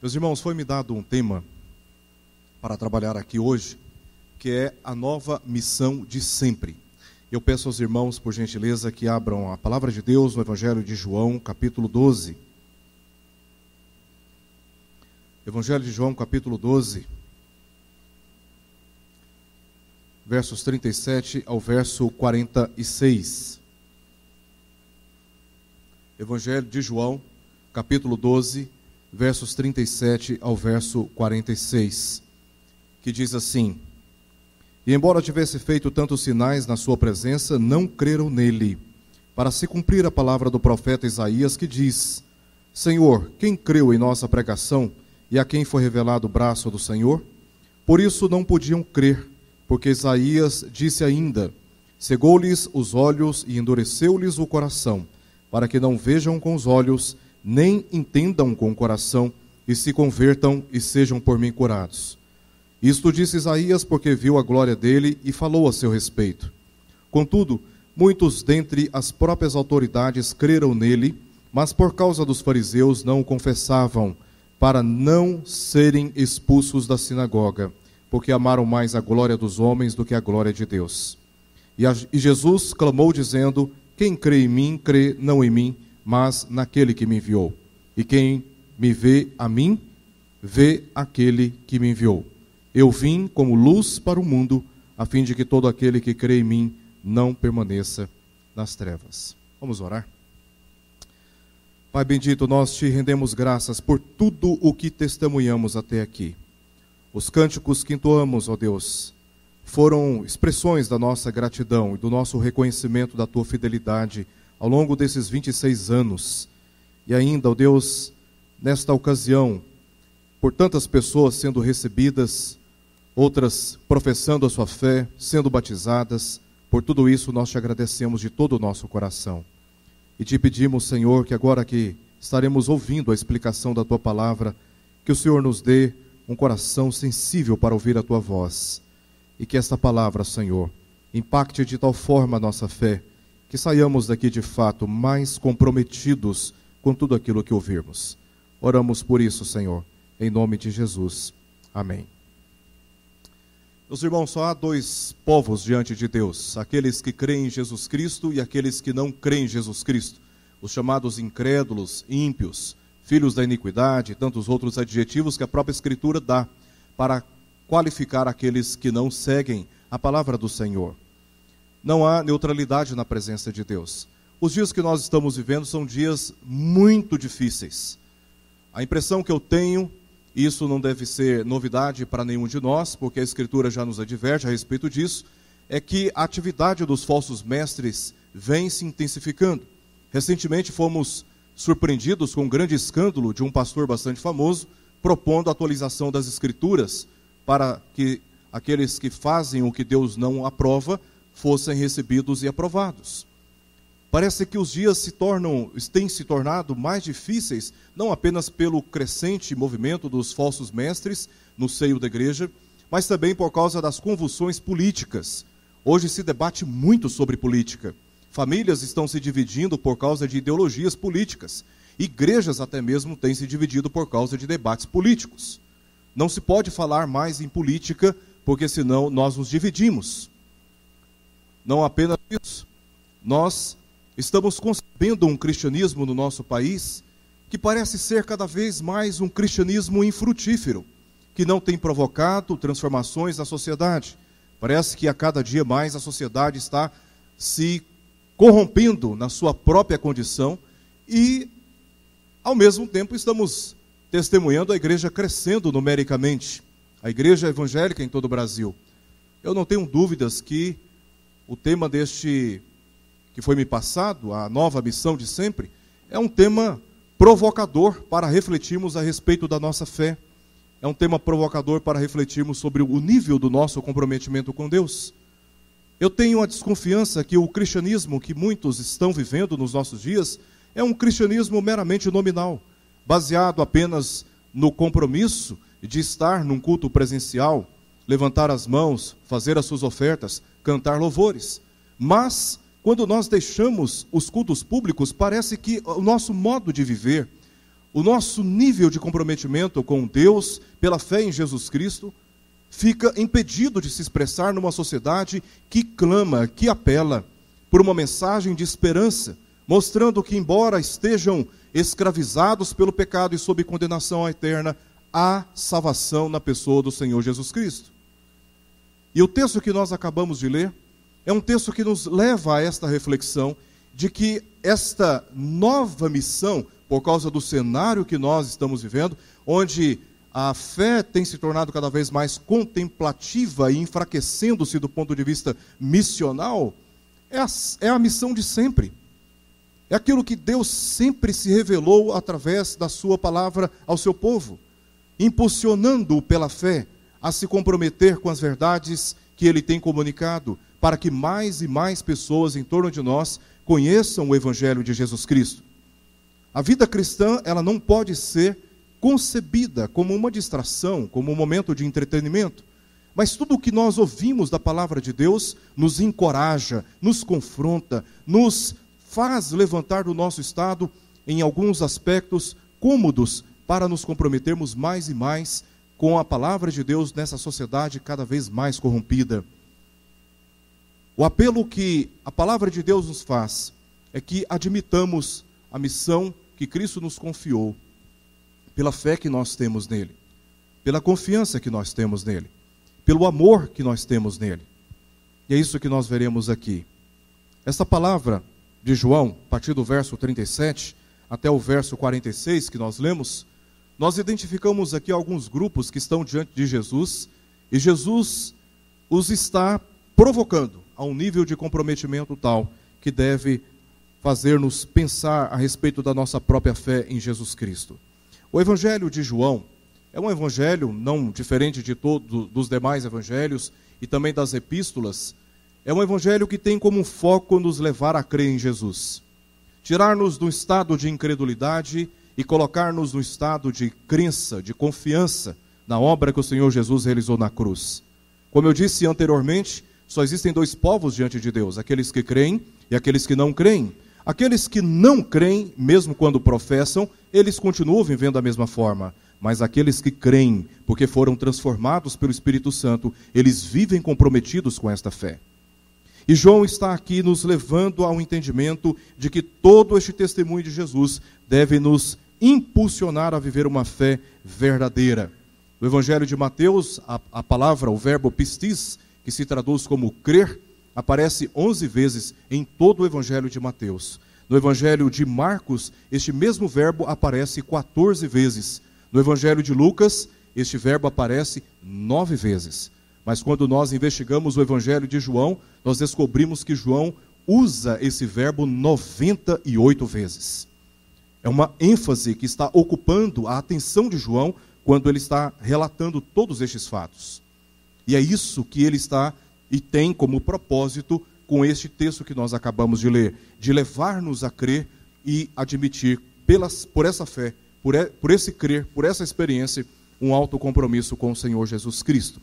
Meus irmãos, foi me dado um tema para trabalhar aqui hoje, que é a nova missão de sempre. Eu peço aos irmãos, por gentileza, que abram a palavra de Deus no Evangelho de João, capítulo 12. Evangelho de João, capítulo 12, versos 37 ao verso 46. Evangelho de João, capítulo 12, versos 37 ao verso 46, que diz assim: E embora tivesse feito tantos sinais na sua presença, não creram nele, para se cumprir a palavra do profeta Isaías, que diz: Senhor, quem creu em nossa pregação e a quem foi revelado o braço do Senhor? Por isso não podiam crer, porque Isaías disse ainda: Cegou-lhes os olhos e endureceu-lhes o coração, para que não vejam com os olhos nem entendam com o coração, e se convertam e sejam por mim curados. Isto disse Isaías porque viu a glória dele e falou a seu respeito. Contudo, muitos dentre as próprias autoridades creram nele, mas por causa dos fariseus não o confessavam, para não serem expulsos da sinagoga, porque amaram mais a glória dos homens do que a glória de Deus. E, a, e Jesus clamou, dizendo: Quem crê em mim, crê não em mim, mas naquele que me enviou. E quem me vê a mim, vê aquele que me enviou. Eu vim como luz para o mundo, a fim de que todo aquele que crê em mim não permaneça nas trevas. Vamos orar? Pai bendito, nós te rendemos graças por tudo o que testemunhamos até aqui. Os cânticos que entoamos, ó Deus, foram expressões da nossa gratidão e do nosso reconhecimento da tua fidelidade ao longo desses 26 anos. E ainda, ó Deus, nesta ocasião, por tantas pessoas sendo recebidas, outras professando a sua fé, sendo batizadas, por tudo isso nós te agradecemos de todo o nosso coração. E te pedimos, Senhor, que agora que estaremos ouvindo a explicação da tua palavra, que o Senhor nos dê um coração sensível para ouvir a tua voz. E que esta palavra, Senhor, impacte de tal forma a nossa fé que saiamos daqui de fato mais comprometidos com tudo aquilo que ouvirmos. Oramos por isso, Senhor, em nome de Jesus. Amém. Meus irmãos, só há dois povos diante de Deus: aqueles que creem em Jesus Cristo e aqueles que não creem em Jesus Cristo. Os chamados incrédulos, ímpios, filhos da iniquidade tantos outros adjetivos que a própria Escritura dá para qualificar aqueles que não seguem a palavra do Senhor não há neutralidade na presença de Deus. Os dias que nós estamos vivendo são dias muito difíceis. A impressão que eu tenho, isso não deve ser novidade para nenhum de nós, porque a Escritura já nos adverte a respeito disso, é que a atividade dos falsos mestres vem se intensificando. Recentemente fomos surpreendidos com um grande escândalo de um pastor bastante famoso propondo a atualização das Escrituras para que aqueles que fazem o que Deus não aprova fossem recebidos e aprovados. Parece que os dias se tornam, têm se tornado mais difíceis, não apenas pelo crescente movimento dos falsos mestres no seio da igreja, mas também por causa das convulsões políticas. Hoje se debate muito sobre política. Famílias estão se dividindo por causa de ideologias políticas. Igrejas até mesmo têm se dividido por causa de debates políticos. Não se pode falar mais em política, porque senão nós nos dividimos. Não apenas isso, nós estamos concebendo um cristianismo no nosso país que parece ser cada vez mais um cristianismo infrutífero, que não tem provocado transformações na sociedade. Parece que a cada dia mais a sociedade está se corrompendo na sua própria condição e, ao mesmo tempo, estamos testemunhando a igreja crescendo numericamente, a igreja evangélica em todo o Brasil. Eu não tenho dúvidas que o tema deste que foi me passado, a nova missão de sempre, é um tema provocador para refletirmos a respeito da nossa fé. É um tema provocador para refletirmos sobre o nível do nosso comprometimento com Deus. Eu tenho a desconfiança que o cristianismo que muitos estão vivendo nos nossos dias é um cristianismo meramente nominal, baseado apenas no compromisso de estar num culto presencial, levantar as mãos, fazer as suas ofertas, cantar louvores. Mas, quando nós deixamos os cultos públicos, parece que o nosso modo de viver, o nosso nível de comprometimento com Deus, pela fé em Jesus Cristo, fica impedido de se expressar numa sociedade que clama, que apela por uma mensagem de esperança, mostrando que, embora estejam escravizados pelo pecado e sob condenação eterna, há salvação na pessoa do Senhor Jesus Cristo. E o texto que nós acabamos de ler é um texto que nos leva a esta reflexão de que esta nova missão, por causa do cenário que nós estamos vivendo, onde a fé tem se tornado cada vez mais contemplativa e enfraquecendo-se do ponto de vista missional, é a, é a missão de sempre. É aquilo que Deus sempre se revelou através da Sua palavra ao seu povo, impulsionando-o pela fé a se comprometer com as verdades que Ele tem comunicado, para que mais e mais pessoas em torno de nós conheçam o Evangelho de Jesus Cristo. A vida cristã, ela não pode ser concebida como uma distração, como um momento de entretenimento. Mas tudo o que nós ouvimos da palavra de Deus nos encoraja, nos confronta, nos faz levantar do nosso estado, em alguns aspectos cômodos, para nos comprometermos mais e mais com a palavra de Deus nessa sociedade cada vez mais corrompida. O apelo que a palavra de Deus nos faz é que admitamos a missão que Cristo nos confiou, pela fé que nós temos nele, pela confiança que nós temos nele, pelo amor que nós temos nele. E é isso que nós veremos aqui. Esta palavra de João, a partir do verso 37 até o verso 46 que nós lemos, nós identificamos aqui alguns grupos que estão diante de Jesus e Jesus os está provocando a um nível de comprometimento tal que deve fazer-nos pensar a respeito da nossa própria fé em Jesus Cristo. O Evangelho de João é um evangelho não diferente de todos dos demais evangelhos e também das epístolas, é um evangelho que tem como foco nos levar a crer em Jesus. Tirar-nos do estado de incredulidade e colocar-nos no estado de crença, de confiança na obra que o Senhor Jesus realizou na cruz. Como eu disse anteriormente, só existem dois povos diante de Deus: aqueles que creem e aqueles que não creem. Aqueles que não creem, mesmo quando professam, eles continuam vivendo da mesma forma. Mas aqueles que creem, porque foram transformados pelo Espírito Santo, eles vivem comprometidos com esta fé. E João está aqui nos levando ao entendimento de que todo este testemunho de Jesus deve nos impulsionar a viver uma fé verdadeira. No Evangelho de Mateus, a, a palavra, o verbo pistis, que se traduz como crer, aparece 11 vezes em todo o Evangelho de Mateus. No Evangelho de Marcos, este mesmo verbo aparece 14 vezes. No Evangelho de Lucas, este verbo aparece nove vezes. Mas quando nós investigamos o Evangelho de João, nós descobrimos que João usa esse verbo 98 vezes. É uma ênfase que está ocupando a atenção de João quando ele está relatando todos estes fatos. E é isso que ele está e tem como propósito com este texto que nós acabamos de ler, de levar-nos a crer e admitir pelas, por essa fé, por, por esse crer, por essa experiência, um alto compromisso com o Senhor Jesus Cristo.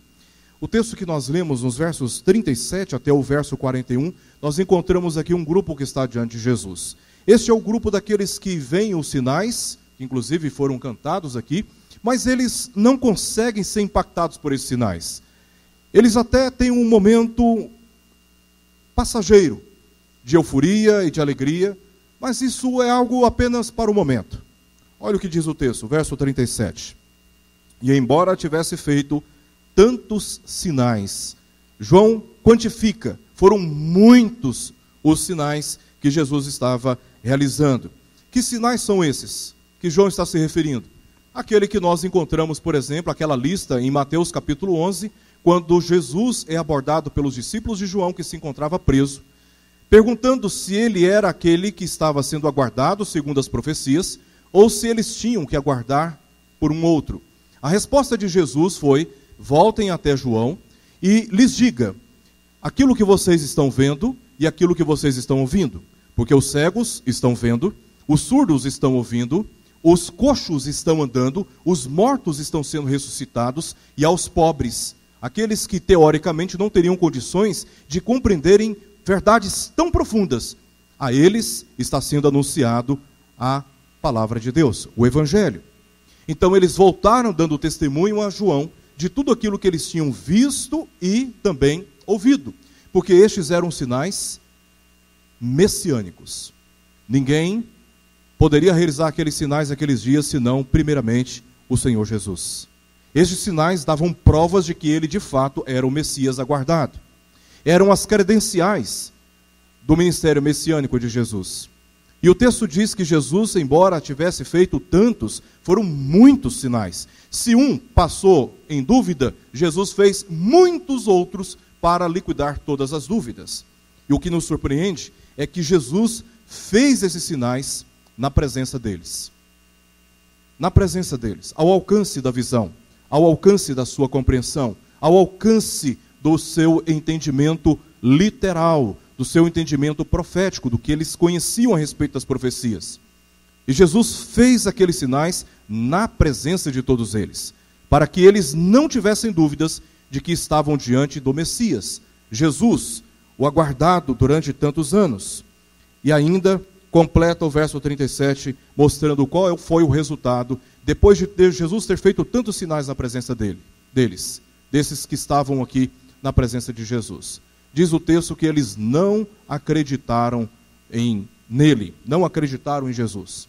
O texto que nós lemos nos versos 37 até o verso 41, nós encontramos aqui um grupo que está diante de Jesus. Este é o grupo daqueles que veem os sinais, que inclusive foram cantados aqui, mas eles não conseguem ser impactados por esses sinais. Eles até têm um momento passageiro de euforia e de alegria, mas isso é algo apenas para o momento. Olha o que diz o texto, verso 37. E embora tivesse feito tantos sinais. João quantifica, foram muitos os sinais que Jesus estava realizando. Que sinais são esses que João está se referindo? Aquele que nós encontramos, por exemplo, aquela lista em Mateus capítulo 11, quando Jesus é abordado pelos discípulos de João que se encontrava preso, perguntando se ele era aquele que estava sendo aguardado segundo as profecias, ou se eles tinham que aguardar por um outro. A resposta de Jesus foi: voltem até João e lhes diga aquilo que vocês estão vendo e aquilo que vocês estão ouvindo. Porque os cegos estão vendo, os surdos estão ouvindo, os coxos estão andando, os mortos estão sendo ressuscitados, e aos pobres, aqueles que teoricamente não teriam condições de compreenderem verdades tão profundas, a eles está sendo anunciado a palavra de Deus, o Evangelho. Então eles voltaram dando testemunho a João de tudo aquilo que eles tinham visto e também ouvido, porque estes eram sinais messiânicos. Ninguém poderia realizar aqueles sinais naqueles dias senão, primeiramente, o Senhor Jesus. Estes sinais davam provas de que ele de fato era o Messias aguardado. Eram as credenciais do ministério messiânico de Jesus. E o texto diz que Jesus, embora tivesse feito tantos, foram muitos sinais. Se um passou em dúvida, Jesus fez muitos outros para liquidar todas as dúvidas. E o que nos surpreende é que Jesus fez esses sinais na presença deles. Na presença deles, ao alcance da visão, ao alcance da sua compreensão, ao alcance do seu entendimento literal, do seu entendimento profético, do que eles conheciam a respeito das profecias. E Jesus fez aqueles sinais na presença de todos eles, para que eles não tivessem dúvidas de que estavam diante do Messias, Jesus, o aguardado durante tantos anos. E ainda completa o verso 37, mostrando qual foi o resultado depois de Jesus ter feito tantos sinais na presença dele, deles, desses que estavam aqui na presença de Jesus. Diz o texto que eles não acreditaram em nele, não acreditaram em Jesus.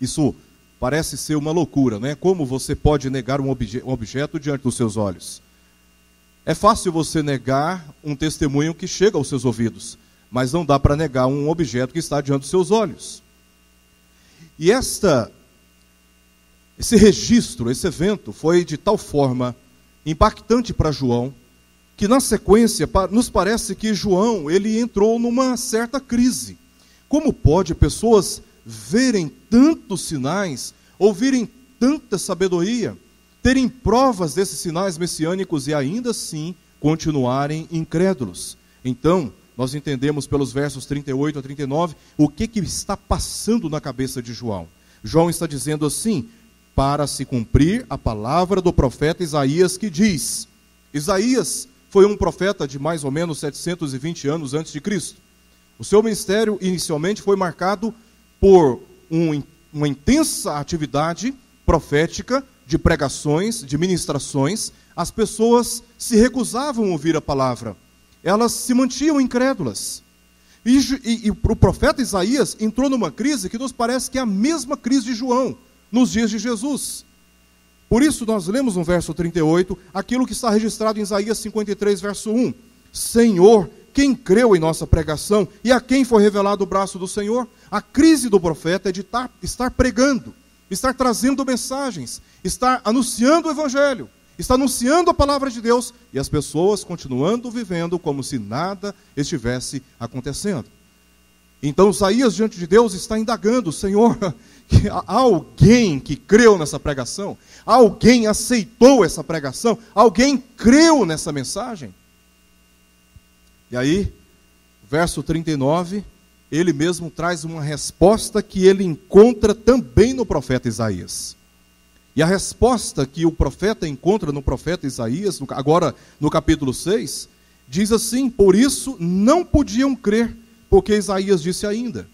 Isso parece ser uma loucura, né? Como você pode negar um, obje um objeto diante dos seus olhos? É fácil você negar um testemunho que chega aos seus ouvidos mas não dá para negar um objeto que está diante dos seus olhos. E esta esse registro, esse evento foi de tal forma impactante para João, que na sequência nos parece que João, ele entrou numa certa crise. Como pode pessoas verem tantos sinais, ouvirem tanta sabedoria, terem provas desses sinais messiânicos e ainda assim continuarem incrédulos? Então, nós entendemos pelos versos 38 a 39 o que, que está passando na cabeça de João. João está dizendo assim: para se cumprir a palavra do profeta Isaías que diz. Isaías foi um profeta de mais ou menos 720 anos antes de Cristo. O seu ministério inicialmente foi marcado por um, uma intensa atividade profética de pregações, de ministrações. As pessoas se recusavam a ouvir a palavra elas se mantinham incrédulas. E, e, e, o profeta Isaías entrou numa crise que nos parece que é a mesma crise de João, nos dias de Jesus. Por isso, nós lemos no verso 38 aquilo que está registrado em Isaías 53, verso 1: Senhor, quem creu em nossa pregação e a quem foi revelado o braço do Senhor? A crise do profeta é de estar pregando, estar trazendo mensagens, estar anunciando o evangelho está anunciando a palavra de Deus e as pessoas continuando vivendo como se nada estivesse acontecendo. Então Isaías diante de Deus está indagando, Senhor, que alguém que creu nessa pregação? Alguém aceitou essa pregação? Alguém creu nessa mensagem? E aí, verso 39, ele mesmo traz uma resposta que ele encontra também no profeta Isaías. E a resposta que o profeta encontra no profeta Isaías, agora no capítulo 6, diz assim: Por isso não podiam crer, porque Isaías disse ainda: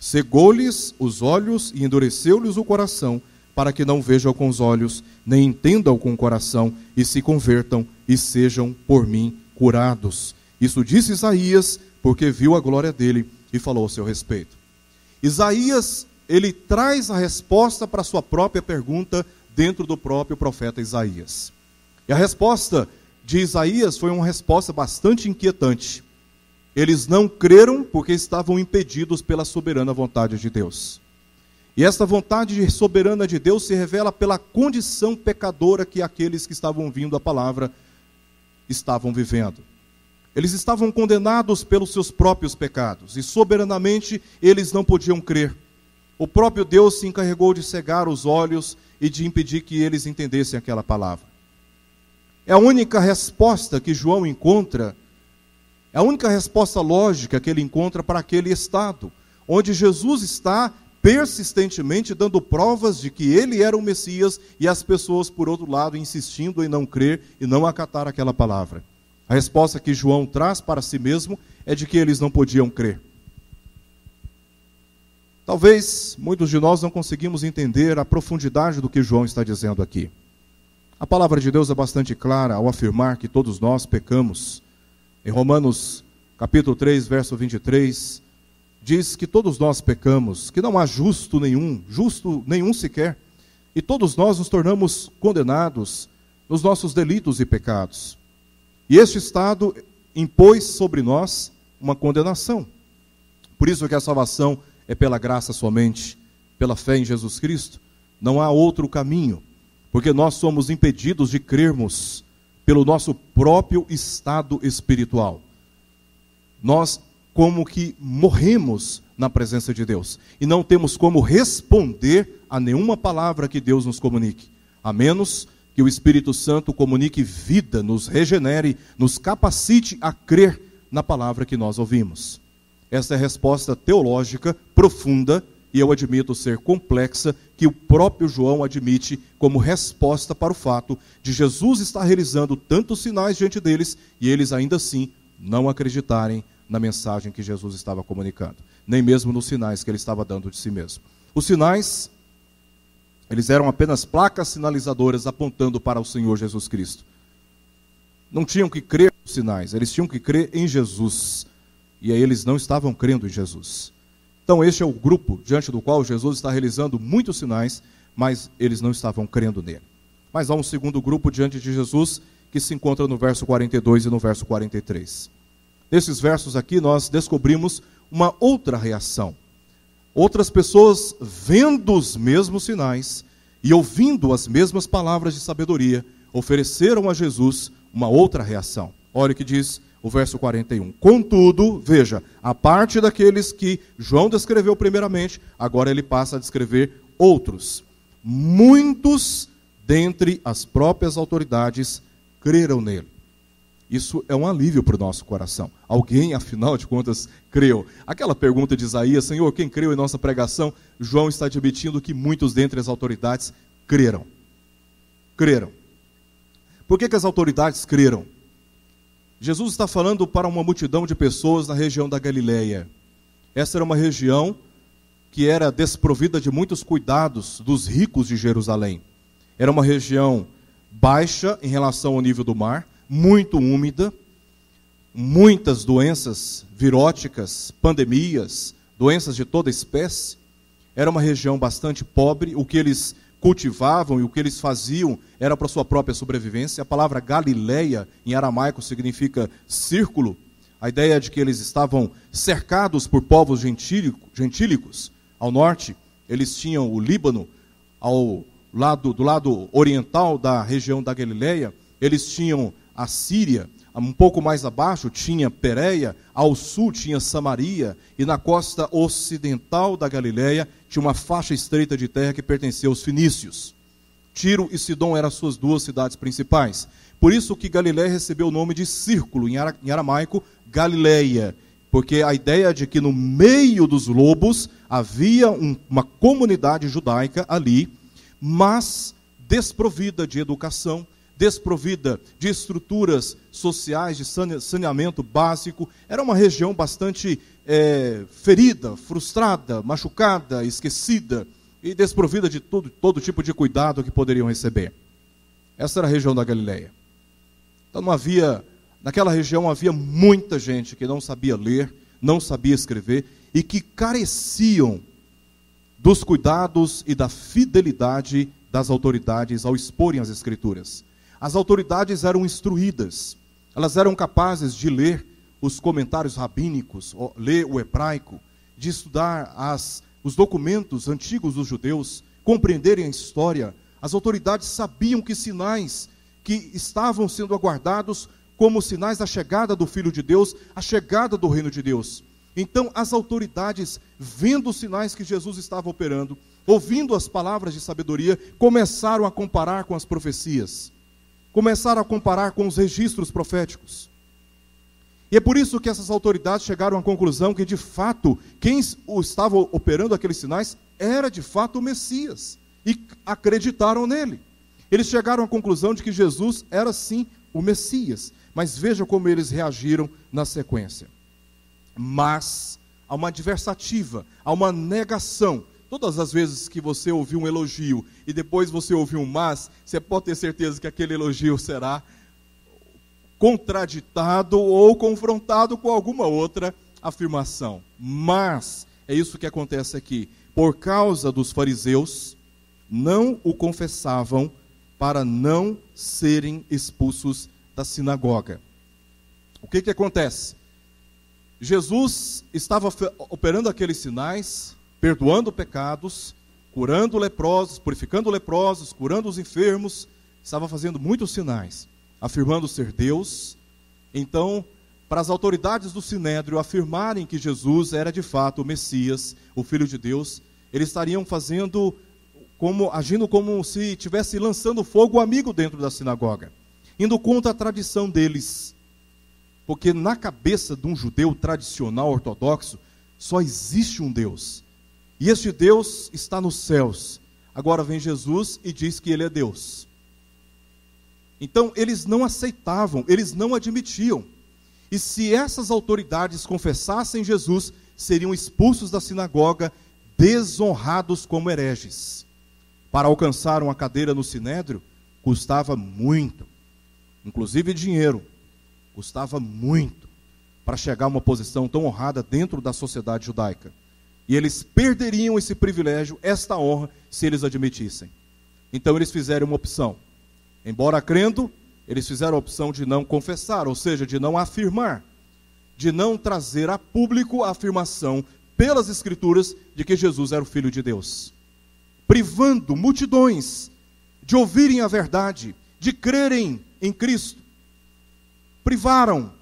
Cegou-lhes os olhos e endureceu-lhes o coração, para que não vejam com os olhos, nem entendam com o coração, e se convertam e sejam por mim curados. Isso disse Isaías, porque viu a glória dele e falou a seu respeito. Isaías, ele traz a resposta para a sua própria pergunta dentro do próprio profeta Isaías. E a resposta de Isaías foi uma resposta bastante inquietante. Eles não creram porque estavam impedidos pela soberana vontade de Deus. E esta vontade soberana de Deus se revela pela condição pecadora que aqueles que estavam vindo a palavra estavam vivendo. Eles estavam condenados pelos seus próprios pecados e soberanamente eles não podiam crer. O próprio Deus se encarregou de cegar os olhos e de impedir que eles entendessem aquela palavra. É a única resposta que João encontra, é a única resposta lógica que ele encontra para aquele estado, onde Jesus está persistentemente dando provas de que ele era o Messias e as pessoas, por outro lado, insistindo em não crer e não acatar aquela palavra. A resposta que João traz para si mesmo é de que eles não podiam crer. Talvez muitos de nós não conseguimos entender a profundidade do que João está dizendo aqui. A palavra de Deus é bastante clara ao afirmar que todos nós pecamos. Em Romanos capítulo 3, verso 23, diz que todos nós pecamos, que não há justo nenhum, justo nenhum sequer, e todos nós nos tornamos condenados nos nossos delitos e pecados. E este estado impôs sobre nós uma condenação. Por isso que a salvação é pela graça somente, pela fé em Jesus Cristo. Não há outro caminho, porque nós somos impedidos de crermos pelo nosso próprio estado espiritual. Nós, como que morremos na presença de Deus e não temos como responder a nenhuma palavra que Deus nos comunique, a menos que o Espírito Santo comunique vida, nos regenere, nos capacite a crer na palavra que nós ouvimos. Essa é a resposta teológica profunda e eu admito ser complexa, que o próprio João admite como resposta para o fato de Jesus estar realizando tantos sinais diante deles e eles ainda assim não acreditarem na mensagem que Jesus estava comunicando, nem mesmo nos sinais que ele estava dando de si mesmo. Os sinais, eles eram apenas placas sinalizadoras apontando para o Senhor Jesus Cristo. Não tinham que crer nos sinais, eles tinham que crer em Jesus. E aí eles não estavam crendo em Jesus. Então, este é o grupo diante do qual Jesus está realizando muitos sinais, mas eles não estavam crendo nele. Mas há um segundo grupo diante de Jesus que se encontra no verso 42 e no verso 43. Nesses versos aqui, nós descobrimos uma outra reação. Outras pessoas vendo os mesmos sinais e ouvindo as mesmas palavras de sabedoria, ofereceram a Jesus uma outra reação. Olha o que diz o verso 41. Contudo, veja, a parte daqueles que João descreveu primeiramente, agora ele passa a descrever outros. Muitos dentre as próprias autoridades creram nele. Isso é um alívio para o nosso coração. Alguém, afinal de contas, creu. Aquela pergunta de Isaías, Senhor, quem creu em nossa pregação? João está admitindo que muitos dentre as autoridades creram. Creram. Por que, que as autoridades creram? Jesus está falando para uma multidão de pessoas na região da Galileia. Essa era uma região que era desprovida de muitos cuidados dos ricos de Jerusalém. Era uma região baixa em relação ao nível do mar, muito úmida, muitas doenças viróticas, pandemias, doenças de toda espécie. Era uma região bastante pobre, o que eles cultivavam e o que eles faziam era para sua própria sobrevivência. A palavra Galileia, em aramaico, significa círculo. A ideia de que eles estavam cercados por povos gentílicos. Ao norte, eles tinham o Líbano, ao lado, do lado oriental da região da Galileia, eles tinham a Síria, um pouco mais abaixo tinha Pérea, ao sul tinha Samaria, e na costa ocidental da Galiléia tinha uma faixa estreita de terra que pertencia aos fenícios. Tiro e Sidom eram as suas duas cidades principais. Por isso que Galiléia recebeu o nome de círculo, em aramaico, Galileia, porque a ideia de que no meio dos lobos havia um, uma comunidade judaica ali, mas desprovida de educação, desprovida de estruturas sociais, de saneamento básico. Era uma região bastante é, ferida, frustrada, machucada, esquecida e desprovida de todo, todo tipo de cuidado que poderiam receber. Essa era a região da Galileia. Então não havia, naquela região havia muita gente que não sabia ler, não sabia escrever e que careciam dos cuidados e da fidelidade das autoridades ao exporem as escrituras. As autoridades eram instruídas, elas eram capazes de ler os comentários rabínicos, ler o hebraico, de estudar as, os documentos antigos dos judeus, compreenderem a história. As autoridades sabiam que sinais que estavam sendo aguardados como sinais da chegada do Filho de Deus, a chegada do reino de Deus. Então, as autoridades, vendo os sinais que Jesus estava operando, ouvindo as palavras de sabedoria, começaram a comparar com as profecias começaram a comparar com os registros proféticos. E é por isso que essas autoridades chegaram à conclusão que, de fato, quem estava operando aqueles sinais era de fato o Messias. E acreditaram nele. Eles chegaram à conclusão de que Jesus era sim o Messias. Mas veja como eles reagiram na sequência. Mas há uma adversativa, há uma negação. Todas as vezes que você ouvir um elogio e depois você ouvir um mas, você pode ter certeza que aquele elogio será contraditado ou confrontado com alguma outra afirmação. Mas é isso que acontece aqui. Por causa dos fariseus, não o confessavam para não serem expulsos da sinagoga. O que, que acontece? Jesus estava operando aqueles sinais, perdoando pecados, curando leprosos, purificando leprosos, curando os enfermos, estava fazendo muitos sinais, afirmando ser Deus. Então, para as autoridades do Sinédrio afirmarem que Jesus era de fato o Messias, o Filho de Deus, eles estariam fazendo como agindo como se estivesse lançando fogo amigo dentro da sinagoga, indo contra a tradição deles. Porque na cabeça de um judeu tradicional ortodoxo só existe um Deus. E este Deus está nos céus. Agora vem Jesus e diz que ele é Deus. Então eles não aceitavam, eles não admitiam. E se essas autoridades confessassem Jesus, seriam expulsos da sinagoga, desonrados como hereges. Para alcançar uma cadeira no sinédrio, custava muito, inclusive dinheiro, custava muito para chegar a uma posição tão honrada dentro da sociedade judaica. E eles perderiam esse privilégio, esta honra, se eles admitissem. Então eles fizeram uma opção. Embora crendo, eles fizeram a opção de não confessar, ou seja, de não afirmar, de não trazer a público a afirmação pelas Escrituras de que Jesus era o Filho de Deus, privando multidões de ouvirem a verdade, de crerem em Cristo. Privaram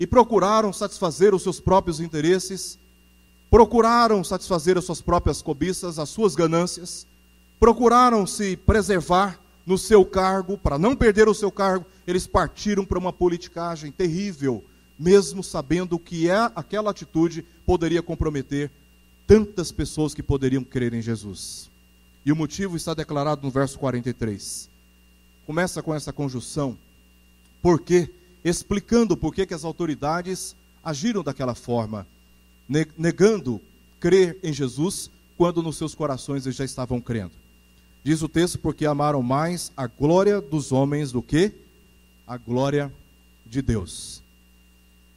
e procuraram satisfazer os seus próprios interesses, procuraram satisfazer as suas próprias cobiças, as suas ganâncias, procuraram se preservar no seu cargo, para não perder o seu cargo, eles partiram para uma politicagem terrível, mesmo sabendo que é, aquela atitude poderia comprometer tantas pessoas que poderiam crer em Jesus. E o motivo está declarado no verso 43. Começa com essa conjunção, porque explicando por que as autoridades agiram daquela forma, negando crer em Jesus quando nos seus corações eles já estavam crendo. Diz o texto, porque amaram mais a glória dos homens do que a glória de Deus.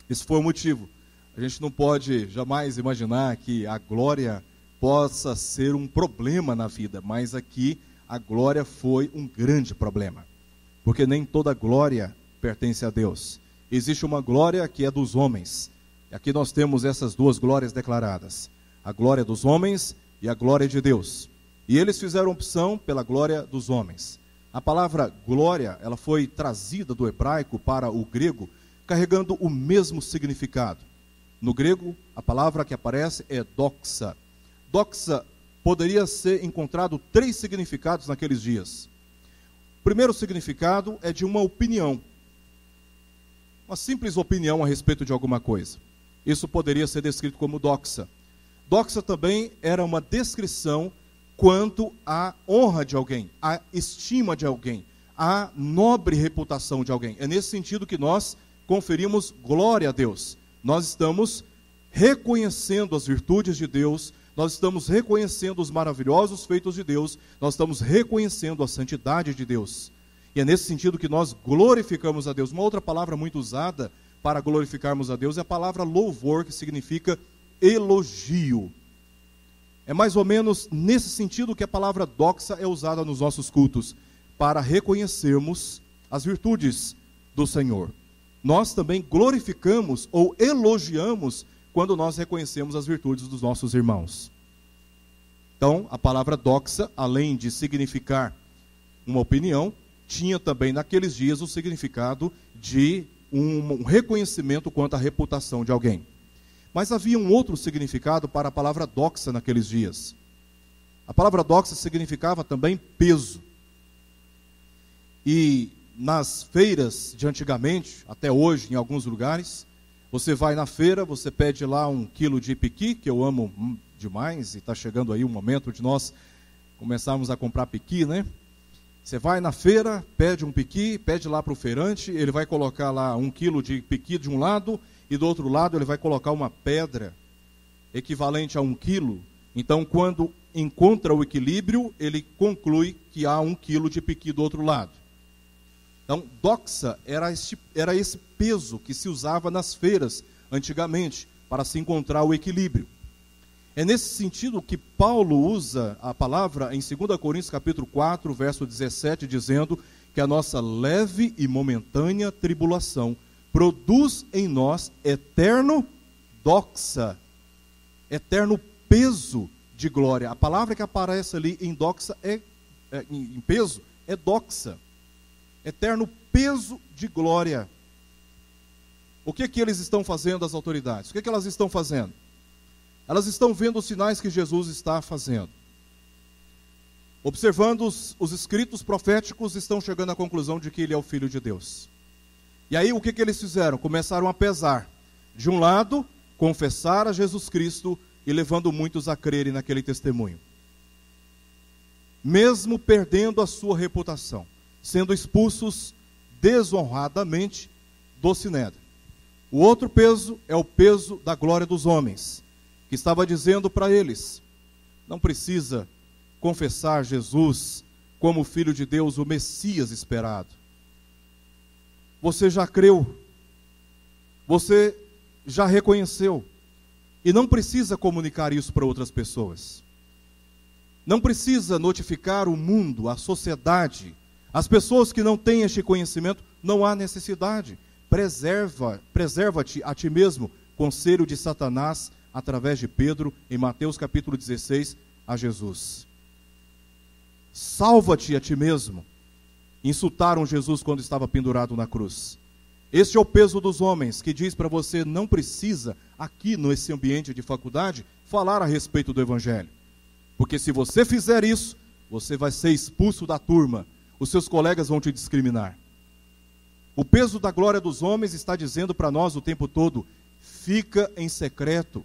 Esse foi o motivo. A gente não pode jamais imaginar que a glória possa ser um problema na vida, mas aqui a glória foi um grande problema. Porque nem toda glória pertence a Deus. Existe uma glória que é dos homens. Aqui nós temos essas duas glórias declaradas: a glória dos homens e a glória de Deus. E eles fizeram opção pela glória dos homens. A palavra glória, ela foi trazida do hebraico para o grego, carregando o mesmo significado. No grego, a palavra que aparece é doxa. Doxa poderia ser encontrado três significados naqueles dias. O primeiro significado é de uma opinião. Uma simples opinião a respeito de alguma coisa. Isso poderia ser descrito como doxa. Doxa também era uma descrição quanto à honra de alguém, à estima de alguém, à nobre reputação de alguém. É nesse sentido que nós conferimos glória a Deus. Nós estamos reconhecendo as virtudes de Deus, nós estamos reconhecendo os maravilhosos feitos de Deus, nós estamos reconhecendo a santidade de Deus. E é nesse sentido que nós glorificamos a Deus. Uma outra palavra muito usada para glorificarmos a Deus é a palavra louvor, que significa elogio. É mais ou menos nesse sentido que a palavra doxa é usada nos nossos cultos, para reconhecermos as virtudes do Senhor. Nós também glorificamos ou elogiamos quando nós reconhecemos as virtudes dos nossos irmãos. Então, a palavra doxa, além de significar uma opinião, tinha também naqueles dias o significado de um reconhecimento quanto à reputação de alguém. Mas havia um outro significado para a palavra doxa naqueles dias. A palavra doxa significava também peso. E nas feiras de antigamente, até hoje, em alguns lugares, você vai na feira, você pede lá um quilo de piqui, que eu amo demais, e está chegando aí o momento de nós começarmos a comprar piqui, né? Você vai na feira, pede um piqui, pede lá para o feirante, ele vai colocar lá um quilo de piqui de um lado e do outro lado ele vai colocar uma pedra. equivalente a um quilo, então quando encontra o equilíbrio, ele conclui que há um quilo de piqui do outro lado. Então, doxa era, era esse peso que se usava nas feiras antigamente para se encontrar o equilíbrio. É nesse sentido que Paulo usa a palavra em 2 Coríntios capítulo 4, verso 17, dizendo que a nossa leve e momentânea tribulação produz em nós eterno doxa, eterno peso de glória. A palavra que aparece ali em doxa é, é em peso é doxa eterno peso de glória. O que que eles estão fazendo, as autoridades? O que que elas estão fazendo? Elas estão vendo os sinais que Jesus está fazendo. Observando os, os escritos proféticos, estão chegando à conclusão de que ele é o Filho de Deus. E aí o que, que eles fizeram? Começaram a pesar. De um lado, confessar a Jesus Cristo e levando muitos a crerem naquele testemunho. Mesmo perdendo a sua reputação sendo expulsos desonradamente do sinédrio. O outro peso é o peso da glória dos homens, que estava dizendo para eles: não precisa confessar Jesus como o Filho de Deus, o Messias esperado. Você já creu, você já reconheceu, e não precisa comunicar isso para outras pessoas. Não precisa notificar o mundo, a sociedade, as pessoas que não têm este conhecimento, não há necessidade. Preserva, preserva-te a ti mesmo, conselho de Satanás através de Pedro em Mateus capítulo 16 a Jesus. Salva-te a ti mesmo. Insultaram Jesus quando estava pendurado na cruz. Este é o peso dos homens que diz para você não precisa aqui nesse ambiente de faculdade falar a respeito do evangelho. Porque se você fizer isso, você vai ser expulso da turma os seus colegas vão te discriminar. O peso da glória dos homens está dizendo para nós o tempo todo: fica em secreto.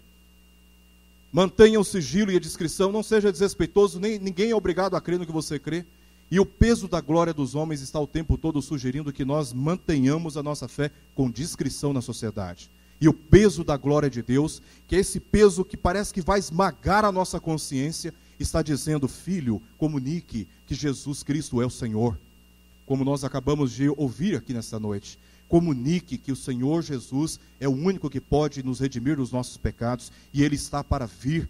Mantenha o sigilo e a discrição, não seja desrespeitoso, nem ninguém é obrigado a crer no que você crê. E o peso da glória dos homens está o tempo todo sugerindo que nós mantenhamos a nossa fé com discrição na sociedade. E o peso da glória de Deus, que é esse peso que parece que vai esmagar a nossa consciência, está dizendo: Filho, comunique que Jesus Cristo é o Senhor. Como nós acabamos de ouvir aqui nesta noite. Comunique que o Senhor Jesus é o único que pode nos redimir dos nossos pecados e Ele está para vir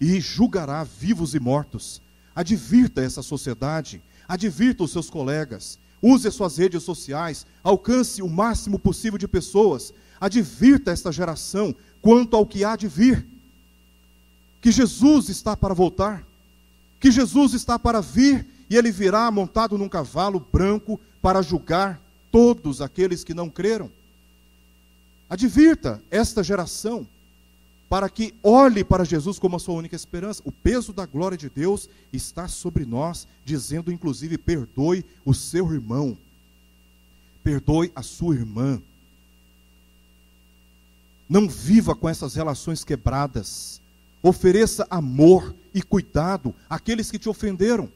e julgará vivos e mortos. Advirta essa sociedade, advirta os seus colegas, use as suas redes sociais, alcance o máximo possível de pessoas, advirta esta geração quanto ao que há de vir que Jesus está para voltar, que Jesus está para vir e ele virá montado num cavalo branco para julgar todos aqueles que não creram. Advirta esta geração para que olhe para Jesus como a sua única esperança. O peso da glória de Deus está sobre nós, dizendo inclusive: perdoe o seu irmão, perdoe a sua irmã. Não viva com essas relações quebradas. Ofereça amor e cuidado àqueles que te ofenderam.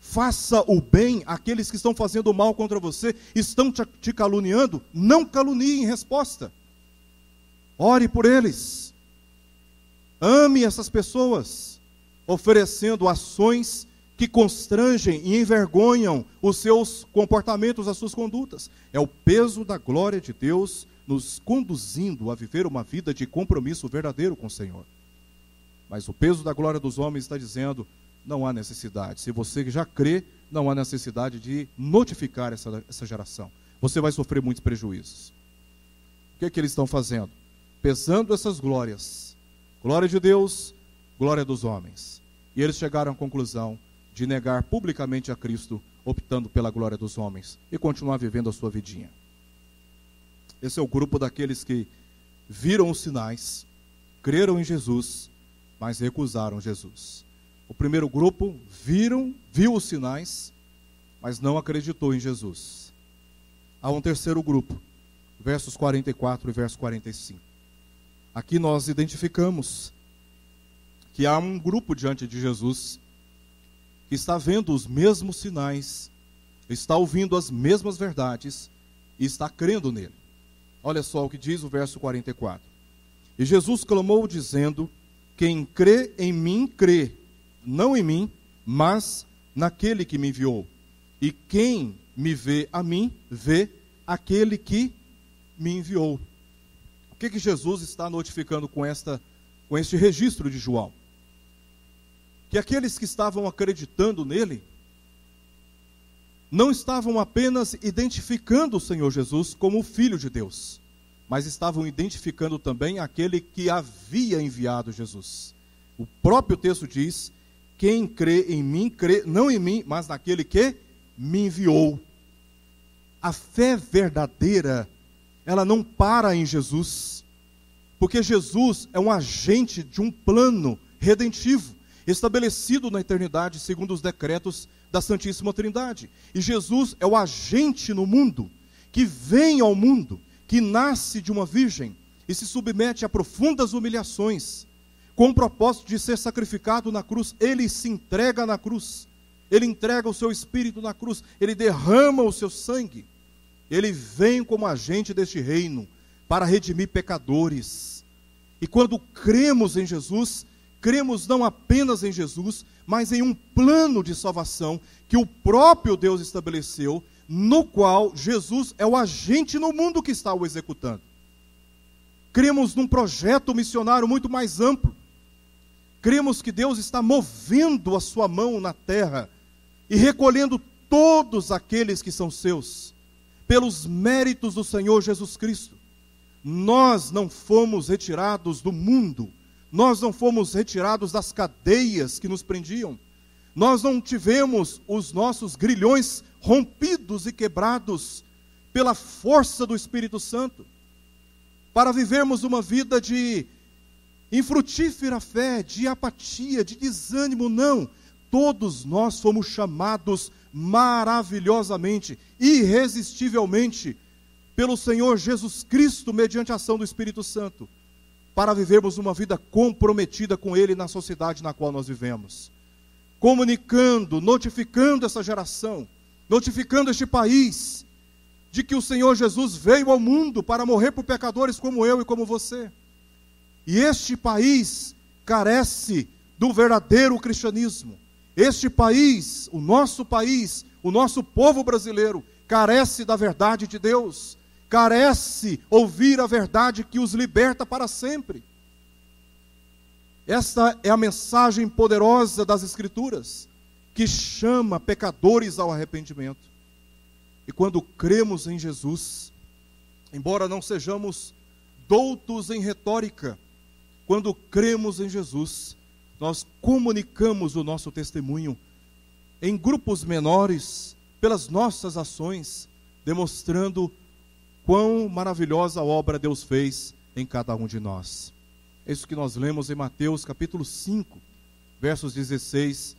Faça o bem àqueles que estão fazendo mal contra você, estão te caluniando. Não calunie em resposta. Ore por eles. Ame essas pessoas, oferecendo ações que constrangem e envergonham os seus comportamentos, as suas condutas. É o peso da glória de Deus nos conduzindo a viver uma vida de compromisso verdadeiro com o Senhor. Mas o peso da glória dos homens está dizendo: não há necessidade. Se você já crê, não há necessidade de notificar essa, essa geração. Você vai sofrer muitos prejuízos. O que é que eles estão fazendo? Pesando essas glórias. Glória de Deus, glória dos homens. E eles chegaram à conclusão de negar publicamente a Cristo, optando pela glória dos homens e continuar vivendo a sua vidinha. Esse é o grupo daqueles que viram os sinais, creram em Jesus mas recusaram Jesus. O primeiro grupo viram, viu os sinais, mas não acreditou em Jesus. Há um terceiro grupo, versos 44 e verso 45. Aqui nós identificamos que há um grupo diante de Jesus que está vendo os mesmos sinais, está ouvindo as mesmas verdades e está crendo nele. Olha só o que diz o verso 44. E Jesus clamou dizendo: Quem crê em mim, crê, não em mim, mas naquele que me enviou. E quem me vê a mim, vê aquele que me enviou. O que, que Jesus está notificando com, esta, com este registro de João? Que aqueles que estavam acreditando nele não estavam apenas identificando o Senhor Jesus como o Filho de Deus, mas estavam identificando também aquele que havia enviado Jesus. O próprio texto diz: Quem crê em mim, crê não em mim, mas naquele que me enviou. A fé verdadeira, ela não para em Jesus, porque Jesus é um agente de um plano redentivo, estabelecido na eternidade segundo os decretos da Santíssima Trindade. E Jesus é o agente no mundo, que vem ao mundo, que nasce de uma virgem e se submete a profundas humilhações, com o propósito de ser sacrificado na cruz. Ele se entrega na cruz, ele entrega o seu espírito na cruz, ele derrama o seu sangue. Ele vem como agente deste reino para redimir pecadores. E quando cremos em Jesus, cremos não apenas em Jesus, mas em um plano de salvação que o próprio Deus estabeleceu, no qual Jesus é o agente no mundo que está o executando. Cremos num projeto missionário muito mais amplo. Cremos que Deus está movendo a sua mão na terra e recolhendo todos aqueles que são seus, pelos méritos do Senhor Jesus Cristo. Nós não fomos retirados do mundo, nós não fomos retirados das cadeias que nos prendiam. Nós não tivemos os nossos grilhões rompidos e quebrados pela força do Espírito Santo. Para vivermos uma vida de infrutífera fé, de apatia, de desânimo, não. Todos nós fomos chamados maravilhosamente, irresistivelmente, pelo Senhor Jesus Cristo, mediante a ação do Espírito Santo para vivermos uma vida comprometida com Ele na sociedade na qual nós vivemos. Comunicando, notificando essa geração, notificando este país, de que o Senhor Jesus veio ao mundo para morrer por pecadores como eu e como você. E este país carece do verdadeiro cristianismo. Este país, o nosso país, o nosso povo brasileiro, carece da verdade de Deus carece ouvir a verdade que os liberta para sempre. Esta é a mensagem poderosa das Escrituras, que chama pecadores ao arrependimento. E quando cremos em Jesus, embora não sejamos doutos em retórica, quando cremos em Jesus, nós comunicamos o nosso testemunho em grupos menores, pelas nossas ações, demonstrando quão maravilhosa obra Deus fez em cada um de nós. É isso que nós lemos em Mateus capítulo 5, versos 16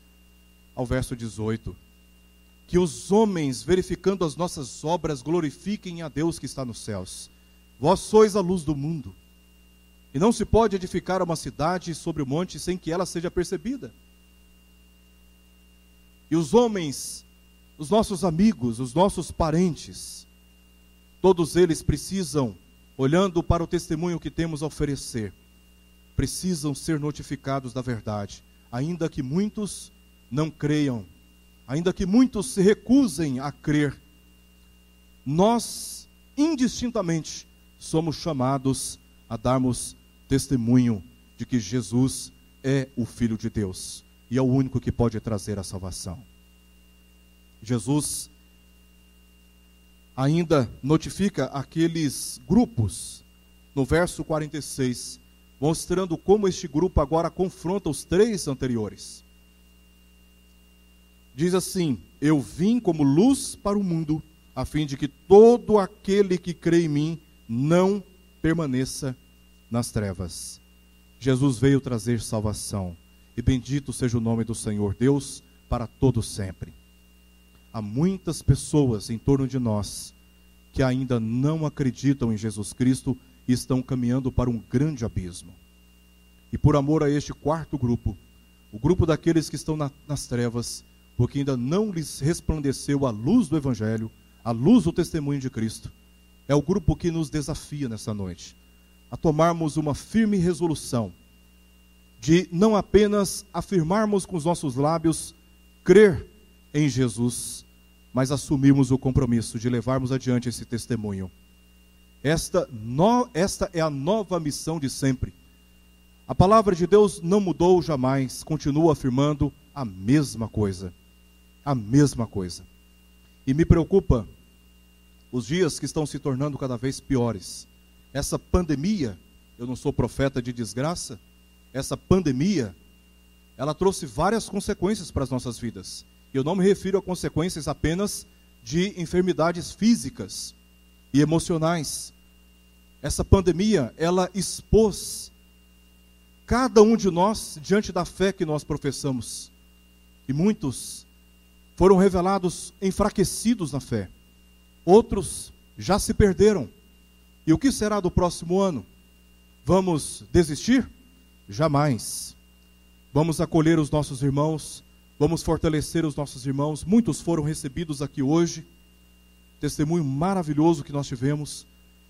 ao verso 18. Que os homens, verificando as nossas obras, glorifiquem a Deus que está nos céus. Vós sois a luz do mundo. E não se pode edificar uma cidade sobre o monte sem que ela seja percebida. E os homens, os nossos amigos, os nossos parentes, Todos eles precisam, olhando para o testemunho que temos a oferecer, precisam ser notificados da verdade, ainda que muitos não creiam, ainda que muitos se recusem a crer. Nós, indistintamente, somos chamados a darmos testemunho de que Jesus é o Filho de Deus e é o único que pode trazer a salvação. Jesus ainda notifica aqueles grupos, no verso 46, mostrando como este grupo agora confronta os três anteriores. Diz assim: Eu vim como luz para o mundo, a fim de que todo aquele que crê em mim não permaneça nas trevas. Jesus veio trazer salvação, e bendito seja o nome do Senhor Deus para todo sempre há muitas pessoas em torno de nós que ainda não acreditam em Jesus Cristo e estão caminhando para um grande abismo. E por amor a este quarto grupo, o grupo daqueles que estão na, nas trevas, porque ainda não lhes resplandeceu a luz do Evangelho, a luz do testemunho de Cristo, é o grupo que nos desafia nessa noite a tomarmos uma firme resolução de não apenas afirmarmos com os nossos lábios crer em Jesus, mas assumirmos o compromisso de levarmos adiante esse testemunho. Esta, no, esta é a nova missão de sempre. A palavra de Deus não mudou jamais, continua afirmando a mesma coisa. A mesma coisa. E me preocupa os dias que estão se tornando cada vez piores. Essa pandemia, eu não sou profeta de desgraça, essa pandemia, ela trouxe várias consequências para as nossas vidas. Eu não me refiro a consequências apenas de enfermidades físicas e emocionais. Essa pandemia, ela expôs cada um de nós diante da fé que nós professamos. E muitos foram revelados enfraquecidos na fé. Outros já se perderam. E o que será do próximo ano? Vamos desistir? Jamais. Vamos acolher os nossos irmãos Vamos fortalecer os nossos irmãos. Muitos foram recebidos aqui hoje. Testemunho maravilhoso que nós tivemos.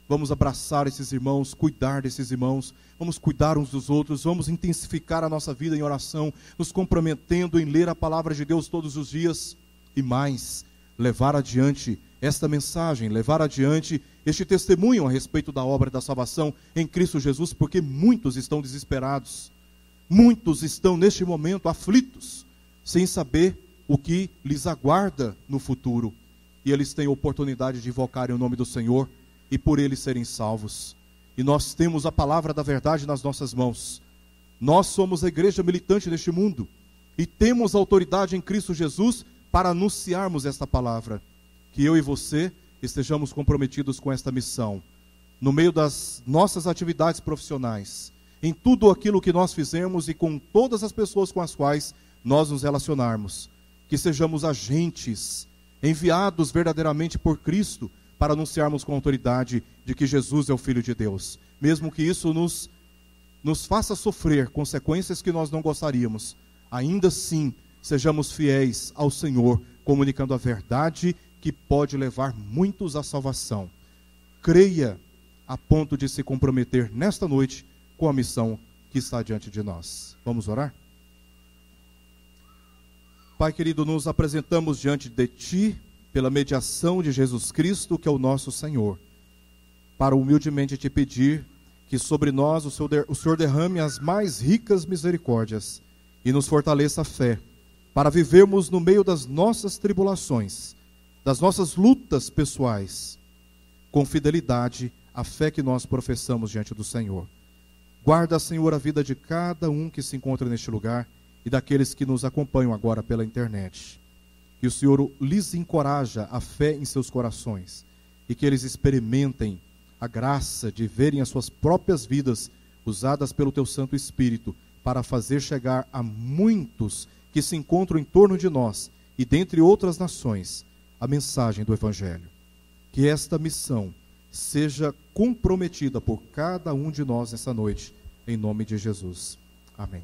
Vamos abraçar esses irmãos, cuidar desses irmãos, vamos cuidar uns dos outros, vamos intensificar a nossa vida em oração, nos comprometendo em ler a palavra de Deus todos os dias e mais, levar adiante esta mensagem, levar adiante este testemunho a respeito da obra da salvação em Cristo Jesus, porque muitos estão desesperados, muitos estão neste momento aflitos, sem saber o que lhes aguarda no futuro. E eles têm oportunidade de invocarem o nome do Senhor e por eles serem salvos. E nós temos a palavra da verdade nas nossas mãos. Nós somos a igreja militante neste mundo e temos autoridade em Cristo Jesus para anunciarmos esta palavra. Que eu e você estejamos comprometidos com esta missão, no meio das nossas atividades profissionais, em tudo aquilo que nós fizemos e com todas as pessoas com as quais nós nos relacionarmos, que sejamos agentes enviados verdadeiramente por Cristo para anunciarmos com autoridade de que Jesus é o Filho de Deus, mesmo que isso nos, nos faça sofrer consequências que nós não gostaríamos, ainda assim sejamos fiéis ao Senhor, comunicando a verdade que pode levar muitos à salvação. Creia a ponto de se comprometer nesta noite com a missão que está diante de nós. Vamos orar? Pai querido, nos apresentamos diante de Ti, pela mediação de Jesus Cristo, que é o nosso Senhor, para humildemente te pedir que sobre nós o Senhor, derrame as mais ricas misericórdias e nos fortaleça a fé, para vivermos no meio das nossas tribulações, das nossas lutas pessoais, com fidelidade a fé que nós professamos diante do Senhor. Guarda, Senhor, a vida de cada um que se encontra neste lugar e daqueles que nos acompanham agora pela internet. Que o Senhor lhes encoraja a fé em seus corações e que eles experimentem a graça de verem as suas próprias vidas usadas pelo teu Santo Espírito para fazer chegar a muitos que se encontram em torno de nós e dentre outras nações a mensagem do Evangelho. Que esta missão seja comprometida por cada um de nós nessa noite, em nome de Jesus. Amém.